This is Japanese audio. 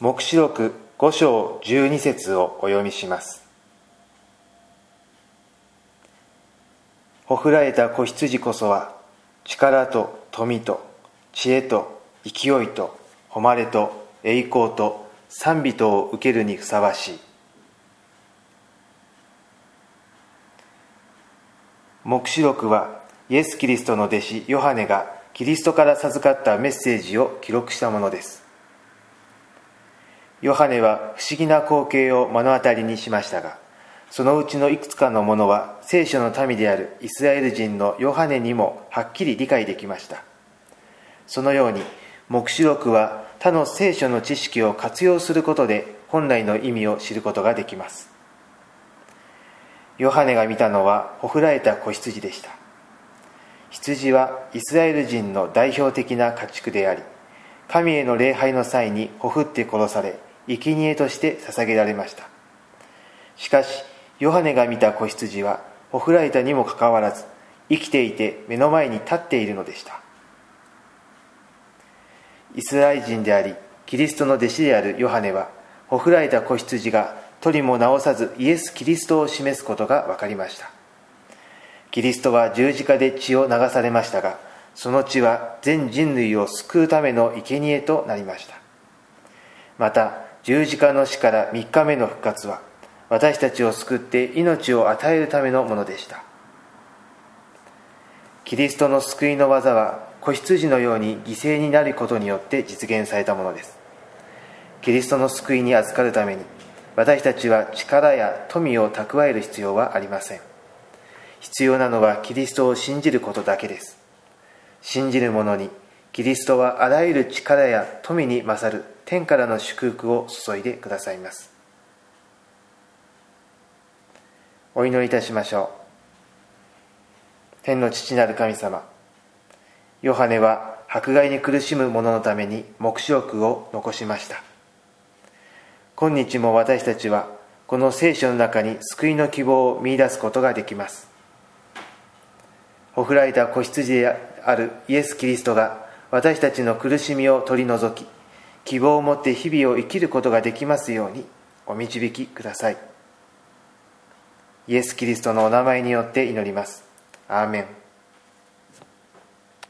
黙示録5章12節をお読みします。ほふられた子羊こそは力と富と知恵と勢いと誉れと栄光と賛美とを受けるにふさわしい。黙示録はイエス・キリストの弟子ヨハネがキリストから授かったメッセージを記録したものです。ヨハネは不思議な光景を目の当たりにしましたがそのうちのいくつかのものは聖書の民であるイスラエル人のヨハネにもはっきり理解できました。そのように黙示録は他の聖書の知識を活用することで本来の意味を知ることができます。ヨハネが見たのはほふられた子羊でした。羊はイスラエル人の代表的な家畜であり神への礼拝の際にほふって殺され生贄として捧げられました。しかしヨハネが見た子羊はほふられたにもかかわらず生きていて目の前に立っているのでした。イスラエル人でありキリストの弟子であるヨハネはほふられた子羊が取りも直さずイエス・キリストを示すことが分かりました。キリストは十字架で血を流されましたがその血は全人類を救うための生贄となりました。また十字架の死から3日目の復活は私たちを救って命を与えるためのものでした。キリストの救いの技は子羊のように犠牲になることによって実現されたものです。キリストの救いに預かるために私たちは力や富を蓄える必要はありません。必要なのはキリストを信じることだけです。信じる者にキリストはあらゆる力や富に勝る天からの祝福を注いでくださいます。お祈りいたしましょう。天の父なる神様ヨハネは迫害に苦しむ者のために黙示録を残しました。今日も私たちはこの聖書の中に救いの希望を見いだすことができます。ほふられた子羊であるイエス・キリストが私たちの苦しみを取り除き希望を持って日々を生きることができますようにお導きください。イエス・キリストのお名前によって祈ります。アーメン。